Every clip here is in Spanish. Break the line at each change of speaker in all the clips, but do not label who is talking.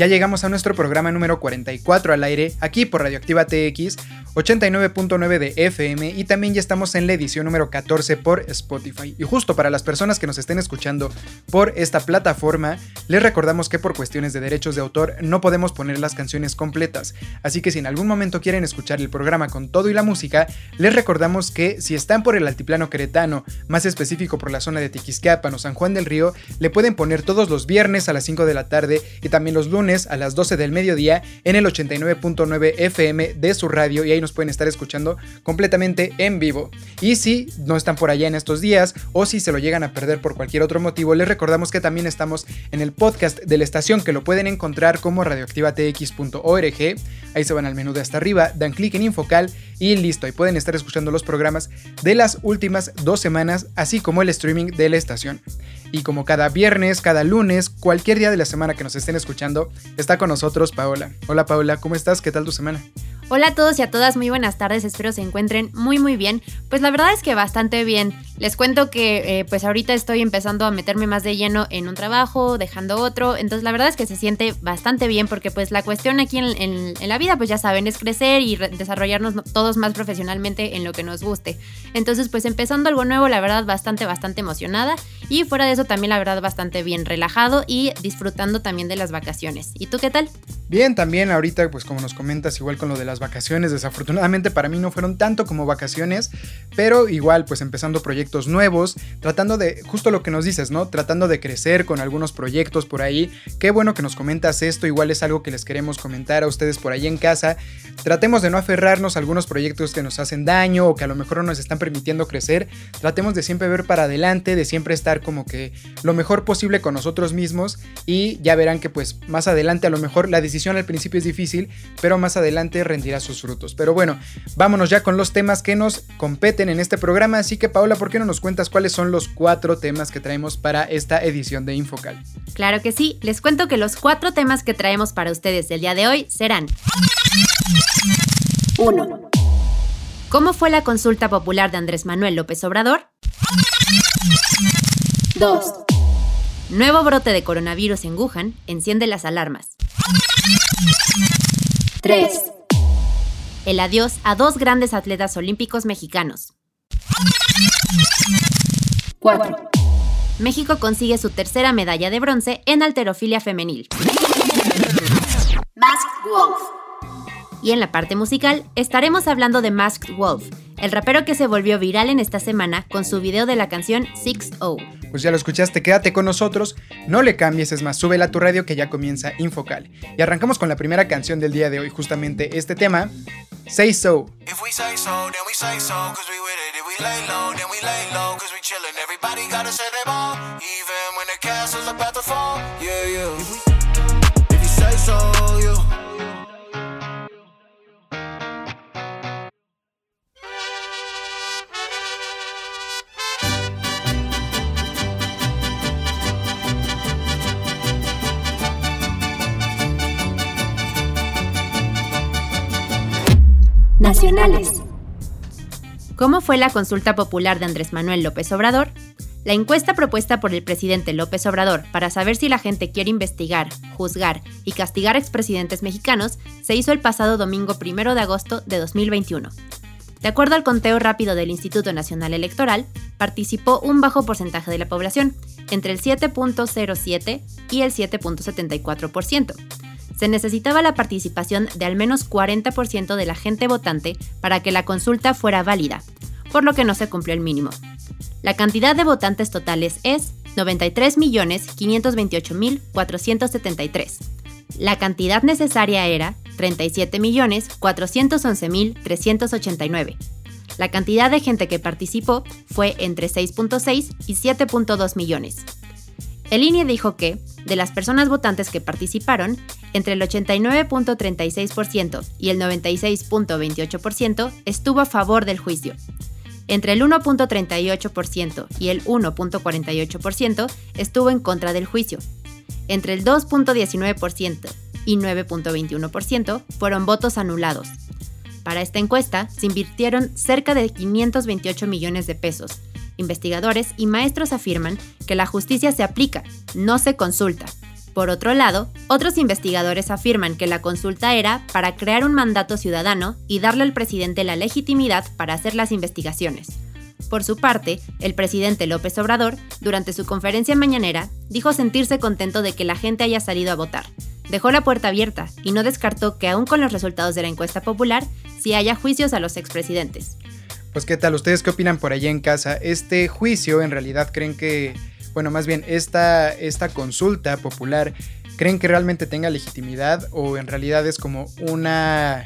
Ya llegamos a nuestro programa número 44 al aire, aquí por Radioactiva TX, 89.9 de FM y también ya estamos en la edición número 14 por Spotify. Y justo para las personas que nos estén escuchando por esta plataforma, les recordamos que por cuestiones de derechos de autor no podemos poner las canciones completas. Así que si en algún momento quieren escuchar el programa con todo y la música, les recordamos que si están por el altiplano queretano, más específico por la zona de Tiquisquiapan o San Juan del Río, le pueden poner todos los viernes a las 5 de la tarde y también los lunes a las 12 del mediodía en el 89.9 FM de su radio y ahí nos pueden estar escuchando completamente en vivo. Y si no están por allá en estos días o si se lo llegan a perder por cualquier otro motivo, les recordamos que también estamos en el podcast de la estación que lo pueden encontrar como radioactivatx.org. Ahí se van al menú de hasta arriba, dan clic en Infocal y listo. Y pueden estar escuchando los programas de las últimas dos semanas, así como el streaming de la estación. Y como cada viernes, cada lunes, cualquier día de la semana que nos estén escuchando, está con nosotros Paola. Hola Paola, ¿cómo estás? ¿Qué tal tu semana?
Hola a todos y a todas, muy buenas tardes, espero se encuentren muy muy bien. Pues la verdad es que bastante bien. Les cuento que eh, pues ahorita estoy empezando a meterme más de lleno en un trabajo, dejando otro, entonces la verdad es que se siente bastante bien porque pues la cuestión aquí en, la vida pues ya saben es crecer y desarrollarnos todos más profesionalmente en lo que nos guste. Entonces pues empezando algo nuevo, la verdad bastante bastante emocionada y fuera de eso también la verdad bastante bien relajado y disfrutando también de las vacaciones. ¿Y tú qué tal?
Bien, también ahorita pues como nos comentas igual con lo de las vacaciones. Desafortunadamente para mí no fueron tanto como vacaciones, pero igual pues empezando proyectos nuevos, tratando de, justo lo que nos dices, ¿no? Tratando de crecer con algunos proyectos por ahí. Qué bueno que nos comentas esto, igual es algo que les queremos comentar a ustedes por ahí en casa. Tratemos de no aferrarnos a algunos proyectos que nos hacen daño o que a lo mejor no nos están permitiendo crecer. Tratemos de siempre ver para adelante, de siempre estar como que lo mejor posible con nosotros mismos y ya verán que pues más adelante a lo mejor la decisión al principio es difícil, pero más adelante sus frutos. Pero bueno, vámonos ya con los temas que nos competen en este programa. Así que Paola, ¿por qué no nos cuentas cuáles son los cuatro temas que traemos para esta edición de Infocal?
Claro que sí, les cuento que los cuatro temas que traemos para ustedes el día de hoy serán 1. ¿Cómo fue la consulta popular de Andrés Manuel López Obrador? 2. Nuevo brote de coronavirus en Wuhan enciende las alarmas. 3 el adiós a dos grandes atletas olímpicos mexicanos. 4. México consigue su tercera medalla de bronce en alterofilia femenil. Masked Wolf. Y en la parte musical estaremos hablando de Masked Wolf, el rapero que se volvió viral en esta semana con su video de la canción 6-0.
Pues ya lo escuchaste, quédate con nosotros, no le cambies, es más, súbela a tu radio que ya comienza Infocal. Y arrancamos con la primera canción del día de hoy, justamente este tema, Say So. If we say so, then we say so, cause we with it. If we lay low, then we lay low, cause we chillin'. Everybody gotta ball, even when the castle's about to fall. Yeah, yeah. If, we, if you say so, yeah.
¿Cómo fue la consulta popular de Andrés Manuel López Obrador? La encuesta propuesta por el presidente López Obrador para saber si la gente quiere investigar, juzgar y castigar expresidentes mexicanos se hizo el pasado domingo 1 de agosto de 2021. De acuerdo al conteo rápido del Instituto Nacional Electoral, participó un bajo porcentaje de la población, entre el 7.07 y el 7.74%. Se necesitaba la participación de al menos 40% de la gente votante para que la consulta fuera válida, por lo que no se cumplió el mínimo. La cantidad de votantes totales es 93.528.473. La cantidad necesaria era 37.411.389. La cantidad de gente que participó fue entre 6.6 y 7.2 millones. El INE dijo que, de las personas votantes que participaron, entre el 89.36% y el 96.28% estuvo a favor del juicio. Entre el 1.38% y el 1.48% estuvo en contra del juicio. Entre el 2.19% y 9.21% fueron votos anulados. Para esta encuesta se invirtieron cerca de 528 millones de pesos. Investigadores y maestros afirman que la justicia se aplica, no se consulta. Por otro lado, otros investigadores afirman que la consulta era para crear un mandato ciudadano y darle al presidente la legitimidad para hacer las investigaciones. Por su parte, el presidente López Obrador, durante su conferencia mañanera, dijo sentirse contento de que la gente haya salido a votar, dejó la puerta abierta y no descartó que aún con los resultados de la encuesta popular, sí haya juicios a los expresidentes.
Pues qué tal, ¿ustedes qué opinan por allá en casa? Este juicio en realidad creen que, bueno, más bien esta, esta consulta popular, ¿creen que realmente tenga legitimidad o en realidad es como una,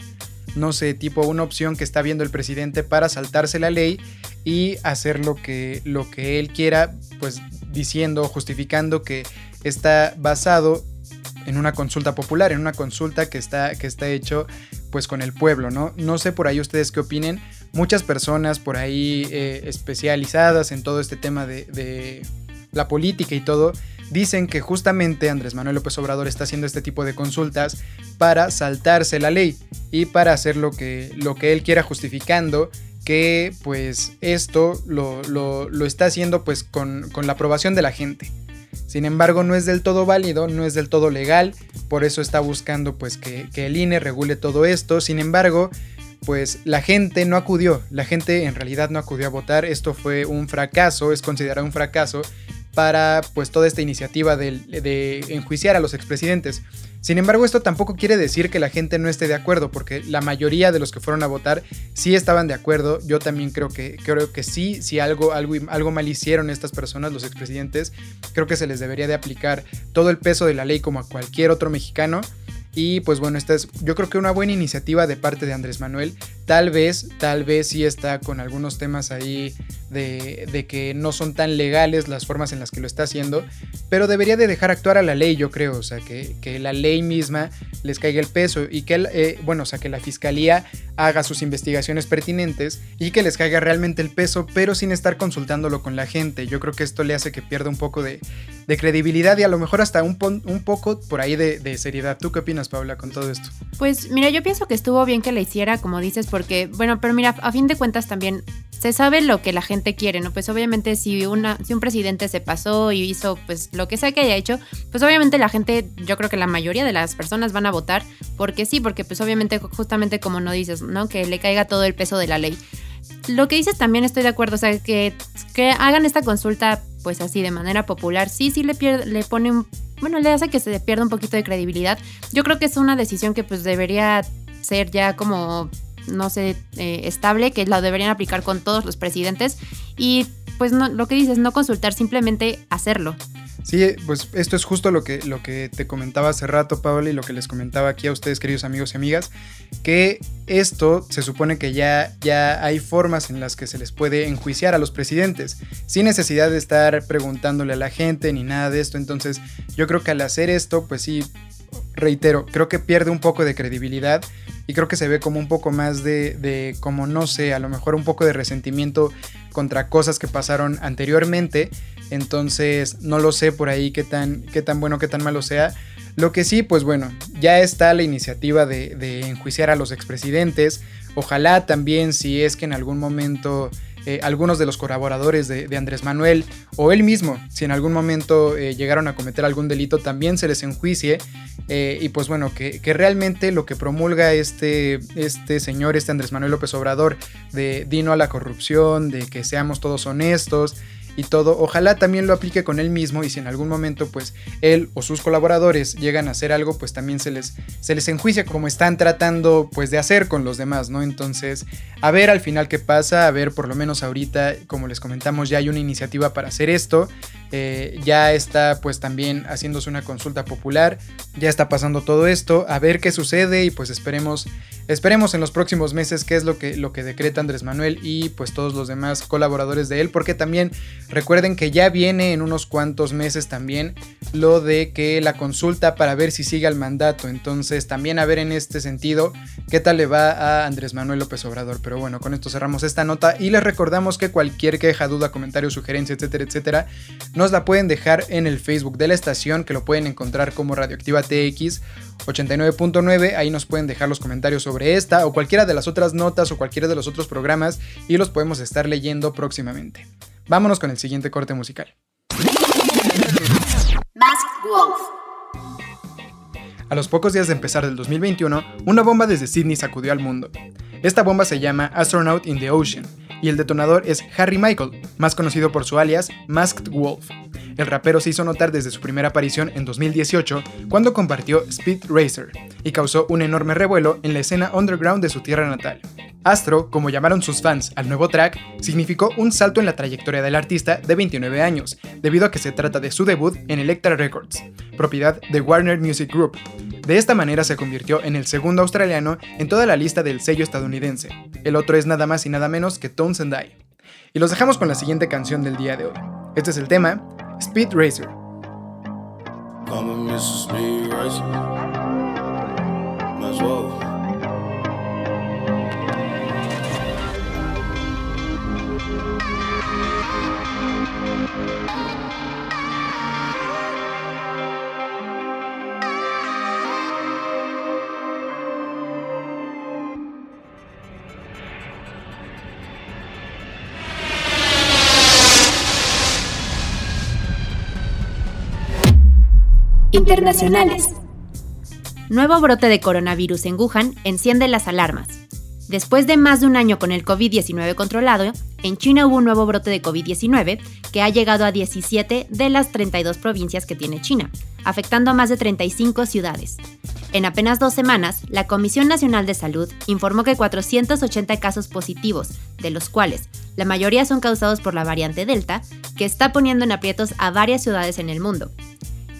no sé, tipo una opción que está viendo el presidente para saltarse la ley y hacer lo que, lo que él quiera, pues diciendo, justificando que está basado en una consulta popular, en una consulta que está, que está hecho pues con el pueblo, ¿no? No sé por ahí ustedes qué opinen. Muchas personas por ahí eh, especializadas en todo este tema de, de la política y todo, dicen que justamente Andrés Manuel López Obrador está haciendo este tipo de consultas para saltarse la ley y para hacer lo que, lo que él quiera justificando que pues esto lo, lo, lo está haciendo pues con, con la aprobación de la gente. Sin embargo, no es del todo válido, no es del todo legal, por eso está buscando pues que, el INE regule todo esto. Sin embargo, pues la gente no acudió, la gente en realidad no acudió a votar, esto fue un fracaso, es considerado un fracaso para pues toda esta iniciativa de, enjuiciar a los expresidentes. Sin embargo, esto tampoco quiere decir que la gente no esté de acuerdo, porque la mayoría de los que fueron a votar sí estaban de acuerdo. Yo también creo que, creo que sí, si algo, algo, algo mal hicieron estas personas, los expresidentes, creo que se les debería de aplicar todo el peso de la ley como a cualquier otro mexicano. Y pues bueno, esta es yo creo que una buena iniciativa de parte de Andrés Manuel. Tal vez, tal vez sí está con algunos temas ahí de, de, que no son tan legales las formas en las que lo está haciendo, pero debería de dejar actuar a la ley, yo creo, o sea, que, que la ley misma les caiga el peso y que, eh, bueno, o sea, que la fiscalía haga sus investigaciones pertinentes y que les caiga realmente el peso, pero sin estar consultándolo con la gente. Yo creo que esto le hace que pierda un poco de, de credibilidad y a lo mejor hasta un, un poco por ahí de, de seriedad. ¿Tú qué opinas? Paula, con todo esto?
Pues mira, yo pienso que estuvo bien que la hiciera, como dices, porque, bueno, pero mira, a fin de cuentas también se sabe lo que la gente quiere, ¿no? Pues obviamente si, una, si un presidente se pasó y hizo pues lo que sea que haya hecho, pues obviamente la gente, yo creo que la mayoría de las personas van a votar porque sí, porque pues obviamente justamente como no dices, ¿no? Que le caiga todo el peso de la ley. Lo que dices también estoy de acuerdo, o sea, que, que hagan esta consulta pues así de manera popular, sí, sí le, pierde, le pone un bueno, le hace que se pierda un poquito de credibilidad. Yo creo que es una decisión que pues debería ser ya como, no sé, eh, estable, que la deberían aplicar con todos los presidentes. Y pues no, lo que dices, no consultar, simplemente hacerlo.
Sí, pues esto es justo lo que, lo que te comentaba hace rato, Paola, y lo que les comentaba aquí a ustedes, queridos amigos y amigas, que esto se supone que ya, ya hay formas en las que se les puede enjuiciar a los presidentes, sin necesidad de estar preguntándole a la gente ni nada de esto. Entonces, yo creo que al hacer esto, pues sí, reitero, creo que pierde un poco de credibilidad y creo que se ve como un poco más de, de, como no sé, a lo mejor un poco de resentimiento contra cosas que pasaron anteriormente entonces, no lo sé por ahí qué tan, qué tan bueno, qué tan malo sea. Lo que sí, pues bueno, ya está la iniciativa de, enjuiciar a los expresidentes. Ojalá también, si es que en algún momento eh, algunos de los colaboradores de, Andrés Manuel o él mismo, si en algún momento eh, llegaron a cometer algún delito, también se les enjuicie. Eh, y pues bueno, que, realmente lo que promulga este, este señor, este Andrés Manuel López Obrador, de dino a la corrupción, de que seamos todos honestos, y todo, ojalá también lo aplique con él mismo y si en algún momento pues él o sus colaboradores llegan a hacer algo, pues también se les, se les enjuicia como están tratando pues de hacer con los demás, ¿no? Entonces, a ver al final qué pasa, a ver por lo menos ahorita, como les comentamos, ya hay una iniciativa para hacer esto, eh, ya está pues también haciéndose una consulta popular, ya está pasando todo esto, a ver qué sucede y pues esperemos, esperemos en los próximos meses qué es lo que, lo que decreta Andrés Manuel y pues todos los demás colaboradores de él, porque también Recuerden que ya viene en unos cuantos meses también lo de que la consulta para ver si sigue al mandato. Entonces también a ver en este sentido qué tal le va a Andrés Manuel López Obrador. Pero bueno, con esto cerramos esta nota y les recordamos que cualquier queja, duda, comentario, sugerencia, etcétera, etcétera, nos la pueden dejar en el Facebook de la estación que lo pueden encontrar como Radioactiva TX 89.9. Ahí nos pueden dejar los comentarios sobre esta o cualquiera de las otras notas o cualquiera de los otros programas y los podemos estar leyendo próximamente. Vámonos con el siguiente corte musical. A los pocos días de empezar del 2021, una bomba desde Sydney sacudió al mundo. Esta bomba se llama Astronaut in the Ocean, y el detonador es Harry Michael, más conocido por su alias Masked Wolf. El rapero se hizo notar desde su primera aparición en 2018 cuando compartió Speed Racer y causó un enorme revuelo en la escena underground de su tierra natal. Astro, como llamaron sus fans al nuevo track, significó un salto en la trayectoria del artista de 29 años, debido a que se trata de su debut en Elektra Records, propiedad de Warner Music Group. De esta manera se convirtió en el segundo australiano en toda la lista del sello estadounidense. El otro es nada más y nada menos que Tones and I. Y los dejamos con la siguiente canción del día de hoy. Este es el tema Speed Racer.
Internacionales. Nuevo brote de coronavirus en Wuhan enciende las alarmas. Después de más de un año con el COVID-19 controlado, en China hubo un nuevo brote de COVID-19 que ha llegado a 17 de las 32 provincias que tiene China, afectando a más de 35 ciudades. En apenas dos semanas, la Comisión Nacional de Salud informó que 480 casos positivos, de los cuales la mayoría son causados por la variante Delta, que está poniendo en aprietos a varias ciudades en el mundo,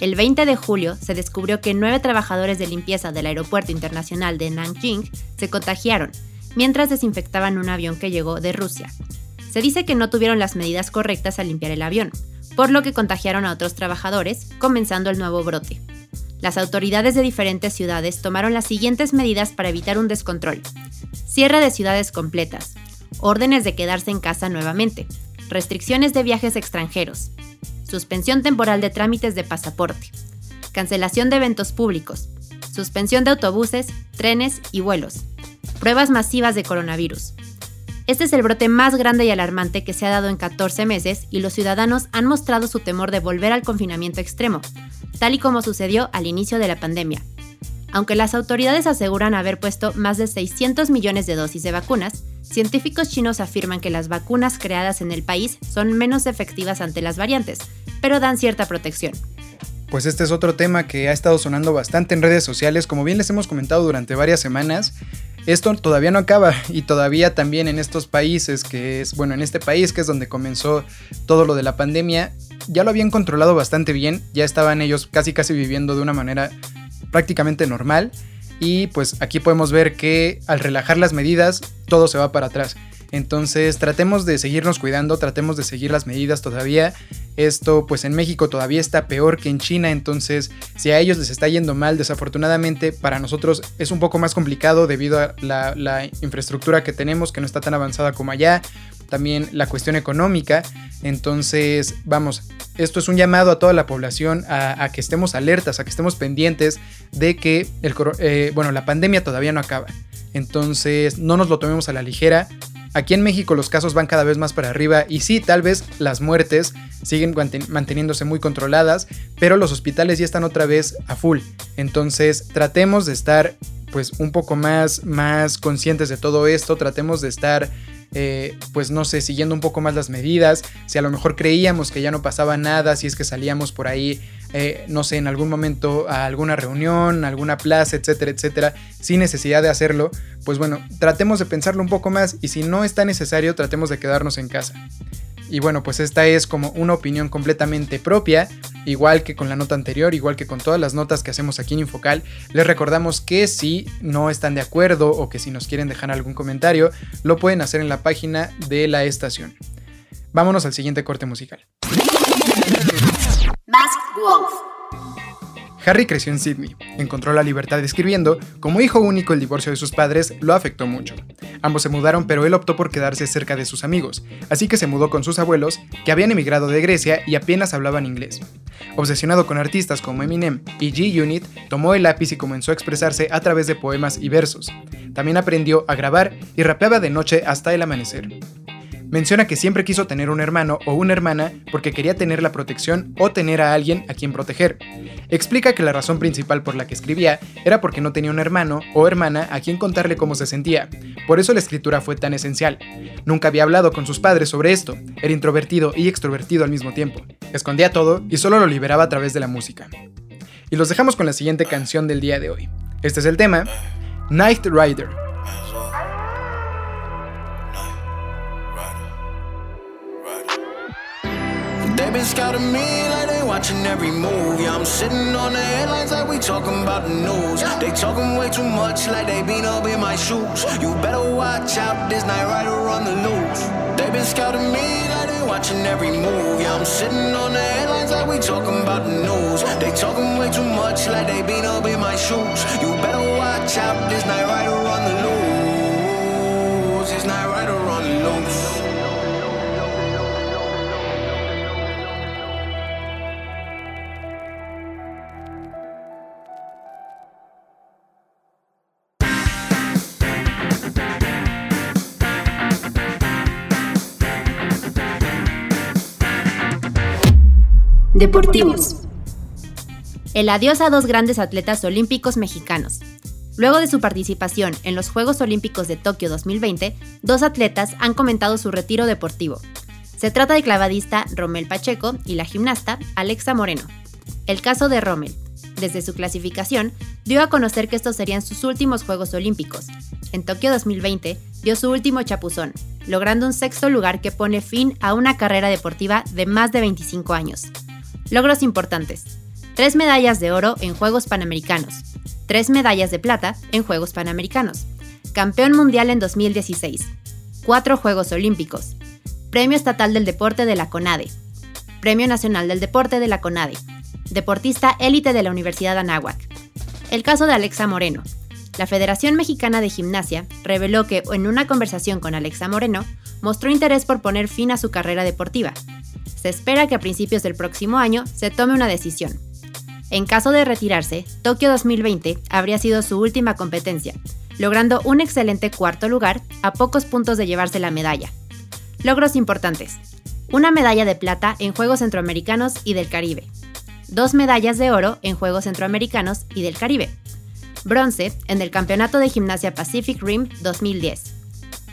el 20 de julio se descubrió que nueve trabajadores de limpieza del Aeropuerto Internacional de Nanjing se contagiaron mientras desinfectaban un avión que llegó de Rusia. Se dice que no tuvieron las medidas correctas al limpiar el avión, por lo que contagiaron a otros trabajadores, comenzando el nuevo brote. Las autoridades de diferentes ciudades tomaron las siguientes medidas para evitar un descontrol. Cierre de ciudades completas, órdenes de quedarse en casa nuevamente, restricciones de viajes extranjeros, suspensión temporal de trámites de pasaporte, cancelación de eventos públicos, suspensión de autobuses, trenes y vuelos, pruebas masivas de coronavirus. Este es el brote más grande y alarmante que se ha dado en 14 meses y los ciudadanos han mostrado su temor de volver al confinamiento extremo, tal y como sucedió al inicio de la pandemia. Aunque las autoridades aseguran haber puesto más de 600 millones de dosis de vacunas, científicos chinos afirman que las vacunas creadas en el país son menos efectivas ante las variantes, pero dan cierta protección.
Pues este es otro tema que ha estado sonando bastante en redes sociales, como bien les hemos comentado durante varias semanas. Esto todavía no acaba y todavía también en estos países, que es, bueno, en este país que es donde comenzó todo lo de la pandemia, ya lo habían controlado bastante bien, ya estaban ellos casi casi viviendo de una manera prácticamente normal y pues aquí podemos ver que al relajar las medidas todo se va para atrás. Entonces tratemos de seguirnos cuidando, tratemos de seguir las medidas todavía. Esto pues en México todavía está peor que en China, entonces si a ellos les está yendo mal, desafortunadamente para nosotros es un poco más complicado debido a la, infraestructura que tenemos que no está tan avanzada como allá, también la cuestión económica. Entonces, vamos, esto es un llamado a toda la población a, que estemos alertas, a que estemos pendientes de que el, eh, bueno, la pandemia todavía no acaba. Entonces, no nos lo tomemos a la ligera Aquí en México los casos van cada vez más para arriba y sí, tal vez las muertes siguen manteniéndose muy controladas, pero los hospitales ya están otra vez a full. Entonces tratemos de estar pues un poco más, más conscientes de todo esto, tratemos de estar eh, pues no sé, siguiendo un poco más las medidas, si a lo mejor creíamos que ya no pasaba nada, si es que salíamos por ahí, eh, no sé, en algún momento a alguna reunión, a alguna plaza, etcétera, etcétera, sin necesidad de hacerlo, pues bueno, tratemos de pensarlo un poco más y si no está necesario, tratemos de quedarnos en casa. Y bueno, pues esta es como una opinión completamente propia, igual que con la nota anterior, igual que con todas las notas que hacemos aquí en Infocal. Les recordamos que si no están de acuerdo o que si nos quieren dejar algún comentario, lo pueden hacer en la página de la estación. Vámonos al siguiente corte musical. Harry creció en Sydney, encontró la libertad escribiendo, como hijo único el divorcio de sus padres lo afectó mucho. Ambos se mudaron pero él optó por quedarse cerca de sus amigos, así que se mudó con sus abuelos, que habían emigrado de Grecia y apenas hablaban inglés. Obsesionado con artistas como Eminem y G-Unit, tomó el lápiz y comenzó a expresarse a través de poemas y versos. También aprendió a grabar y rapeaba de noche hasta el amanecer. Menciona que siempre quiso tener un hermano o una hermana porque quería tener la protección o tener a alguien a quien proteger. Explica que la razón principal por la que escribía era porque no tenía un hermano o hermana a quien contarle cómo se sentía. Por eso la escritura fue tan esencial. Nunca había hablado con sus padres sobre esto. Era introvertido y extrovertido al mismo tiempo. Escondía todo y solo lo liberaba a través de la música. Y los dejamos con la siguiente canción del día de hoy. Este es el tema Night Rider been scouting me like they watching every move. Yeah, I'm sitting on the headlines like we talking about the news. They talking way too much like they been up in my shoes. You better watch out, this night rider on the loose. They been scouting me like they watching every move. Yeah, I'm sitting on the headlines like we talking about the news. They talking way too much like they been up in my shoes. You better watch out, this night rider on the loose.
Deportivos. El adiós a dos grandes atletas olímpicos mexicanos. Luego de su participación en los Juegos Olímpicos de Tokio 2020, dos atletas han comentado su retiro deportivo. Se trata del clavadista Romel Pacheco y la gimnasta Alexa Moreno. El caso de Rommel, desde su clasificación, dio a conocer que estos serían sus últimos Juegos Olímpicos. En Tokio 2020 dio su último chapuzón, logrando un sexto lugar que pone fin a una carrera deportiva de más de 25 años. Logros importantes. Tres medallas de oro en Juegos Panamericanos. Tres medallas de plata en Juegos Panamericanos. Campeón mundial en 2016. Cuatro Juegos Olímpicos. Premio Estatal del Deporte de la CONADE. Premio Nacional del Deporte de la CONADE. Deportista élite de la Universidad Anáhuac. El caso de Alexa Moreno. La Federación Mexicana de Gimnasia reveló que en una conversación con Alexa Moreno mostró interés por poner fin a su carrera deportiva, se espera que a principios del próximo año se tome una decisión. En caso de retirarse, Tokio 2020 habría sido su última competencia, logrando un excelente cuarto lugar a pocos puntos de llevarse la medalla. Logros importantes. Una medalla de plata en Juegos Centroamericanos y del Caribe. Dos medallas de oro en Juegos Centroamericanos y del Caribe. Bronce en el Campeonato de Gimnasia Pacific Rim 2010.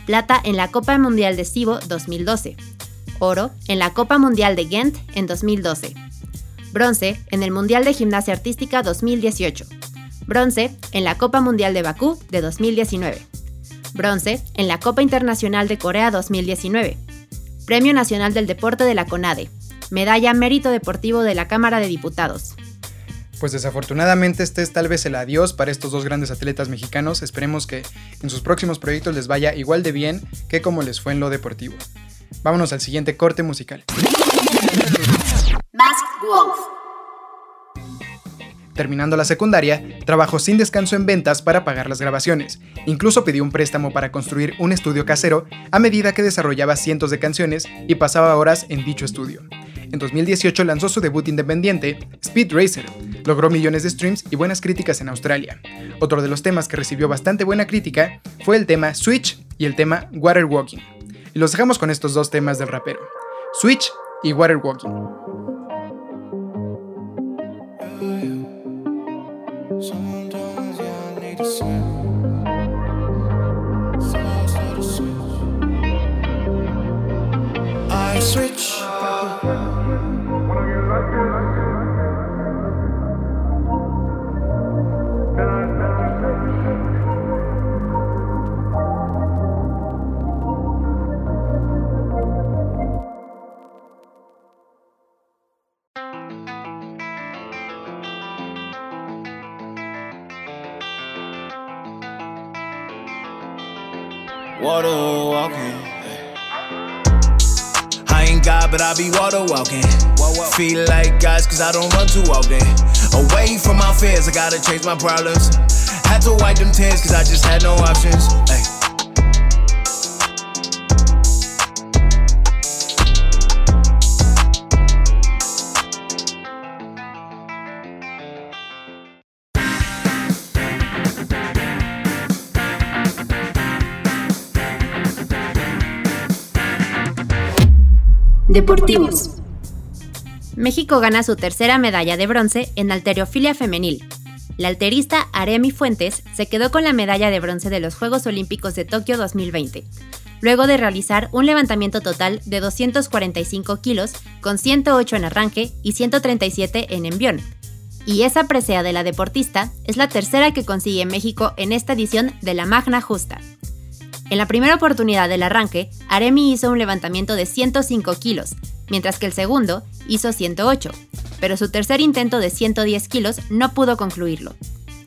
Plata en la Copa Mundial de Cibo 2012 oro en la Copa Mundial de Ghent en 2012, bronce en el Mundial de Gimnasia Artística 2018, bronce en la Copa Mundial de Bakú de 2019, bronce en la Copa Internacional de Corea 2019, Premio Nacional del Deporte de la CONADE, medalla Mérito Deportivo de la Cámara de Diputados.
Pues desafortunadamente este es tal vez el adiós para estos dos grandes atletas mexicanos. Esperemos que en sus próximos proyectos les vaya igual de bien que como les fue en lo deportivo. Vámonos al siguiente corte musical. Terminando la secundaria, trabajó sin descanso en ventas para pagar las grabaciones. Incluso pidió un préstamo para construir un estudio casero a medida que desarrollaba cientos de canciones y pasaba horas en dicho estudio. En 2018 lanzó su debut independiente, Speed Racer. Logró millones de streams y buenas críticas en Australia. Otro de los temas que recibió bastante buena crítica fue el tema Switch y el tema Water Walking. Y los dejamos con estos dos temas del rapero, Switch y Water Walking.
Be water walking. Feel like guys, cause I don't run too often. Away from my fears, I gotta chase my problems. Had to wipe them tears, cause I just had no options.
México gana su tercera medalla de bronce en alterofilia femenil. La alterista Aremi Fuentes se quedó con la medalla de bronce de los Juegos Olímpicos de Tokio 2020, luego de realizar un levantamiento total de 245 kilos con 108 en arranque y 137 en envión. Y esa presea de la deportista es la tercera que consigue México en esta edición de la Magna Justa. En la primera oportunidad del arranque, Aremi hizo un levantamiento de 105 kilos, mientras que el segundo hizo 108, pero su tercer intento de 110 kilos no pudo concluirlo.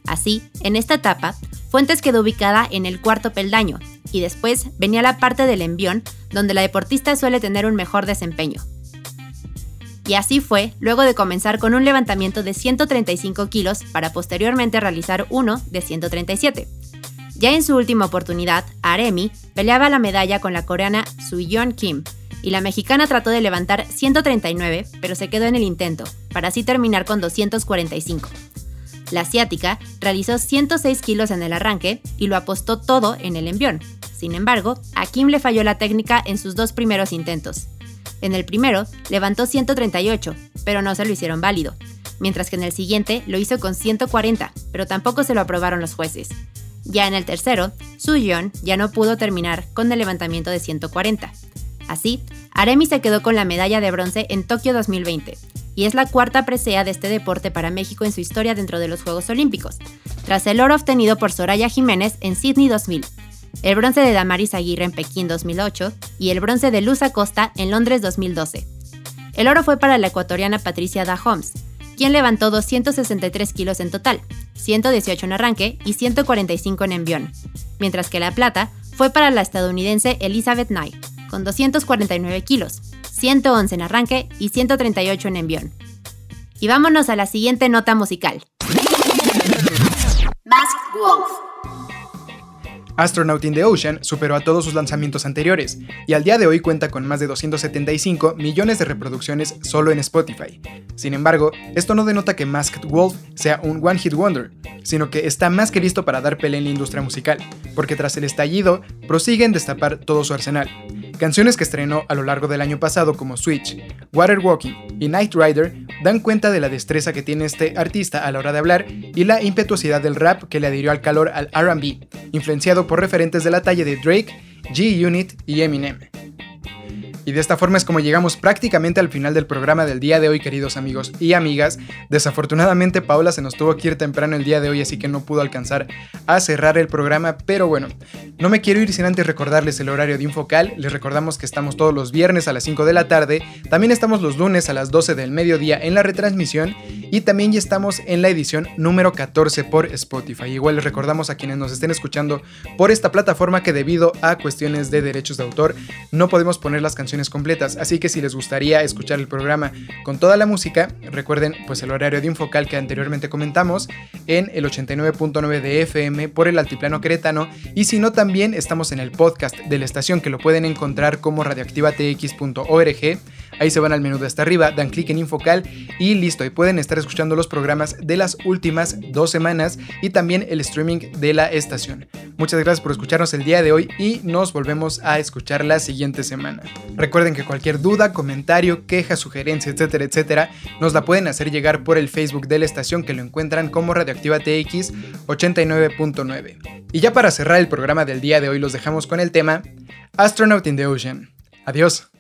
Así, en esta etapa, Fuentes quedó ubicada en el cuarto peldaño, y después venía la parte del envión, donde la deportista suele tener un mejor desempeño. Y así fue, luego de comenzar con un levantamiento de 135 kilos para posteriormente realizar uno de 137. Ya en su última oportunidad, Aremi peleaba la medalla con la coreana Suyeon Kim, y la mexicana trató de levantar 139, pero se quedó en el intento, para así terminar con 245. La asiática realizó 106 kilos en el arranque y lo apostó todo en el envión. Sin embargo, a Kim le falló la técnica en sus dos primeros intentos. En el primero, levantó 138, pero no se lo hicieron válido, mientras que en el siguiente lo hizo con 140, pero tampoco se lo aprobaron los jueces. Ya en el tercero, Suyeon ya no pudo terminar con el levantamiento de 140. Así, Aremi se quedó con la medalla de bronce en Tokio 2020, y es la cuarta presea de este deporte para México en su historia dentro de los Juegos Olímpicos, tras el oro obtenido por Soraya Jiménez en Sydney 2000, el bronce de Damaris Aguirre en Pekín 2008 y el bronce de Luz Acosta en Londres 2012. El oro fue para la ecuatoriana Patricia Da quien levantó 263 kilos en total, 118 en arranque y 145 en envión, mientras que la plata fue para la estadounidense Elizabeth Knight, con 249 kilos, 111 en arranque y 138 en envión. Y vámonos a la siguiente nota musical.
Wolf. Astronaut in the Ocean superó a todos sus lanzamientos anteriores y al día de hoy cuenta con más de 275 millones de reproducciones solo en Spotify. Sin embargo, esto no denota que Masked Wolf sea un One Hit Wonder, sino que está más que listo para dar pelea en la industria musical, porque tras el estallido prosiguen destapar todo su arsenal. Canciones que estrenó a lo largo del año pasado como Switch, Water Walking y Night Rider dan cuenta de la destreza que tiene este artista a la hora de hablar y la impetuosidad del rap que le adhirió al calor al RB, influenciado por referentes de la talla de Drake, G-Unit y Eminem. Y de esta forma es como llegamos prácticamente al final del programa del día de hoy, queridos amigos y amigas. Desafortunadamente Paula se nos tuvo que ir temprano el día de hoy, así que no pudo alcanzar a cerrar el programa, pero bueno, no me quiero ir sin antes recordarles el horario de Infocal. Les recordamos que estamos todos los viernes a las 5 de la tarde, también estamos los lunes a las 12 del mediodía en la retransmisión y también ya estamos en la edición número 14 por Spotify. Igual les recordamos a quienes nos estén escuchando por esta plataforma que debido a cuestiones de derechos de autor no podemos poner las canciones completas, así que si les gustaría escuchar el programa con toda la música, recuerden pues el horario de Infocal que anteriormente comentamos en el 89.9 de FM por el altiplano queretano y si no también estamos en el podcast de la estación que lo pueden encontrar como radioactivatx.org Ahí se van al menú de hasta arriba, dan clic en Infocal y listo. Y pueden estar escuchando los programas de las últimas dos semanas y también el streaming de la estación. Muchas gracias por escucharnos el día de hoy y nos volvemos a escuchar la siguiente semana. Recuerden que cualquier duda, comentario, queja, sugerencia, etcétera, etcétera, nos la pueden hacer llegar por el Facebook de la estación que lo encuentran como Radioactiva TX 89.9. Y ya para cerrar el programa del día de hoy los dejamos con el tema Astronaut in the Ocean. Adiós.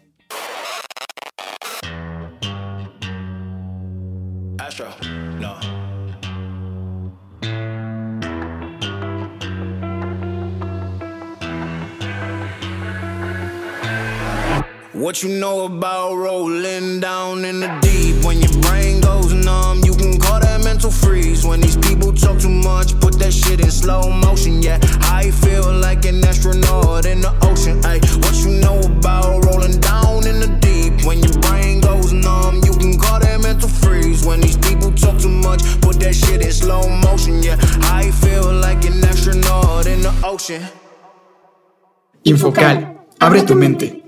What you know about rolling down in the deep? When your brain goes numb, you can call that mental freeze. When these people talk too much, put that shit in slow motion. Yeah, I feel like an astronaut in the ocean. Ay, what you know about rolling down in the deep? When your brain goes numb, you can call that mental freeze. When these people talk too much, put that shit in slow motion. Yeah, I feel like an astronaut in the ocean.
Infocal, abre tu mente.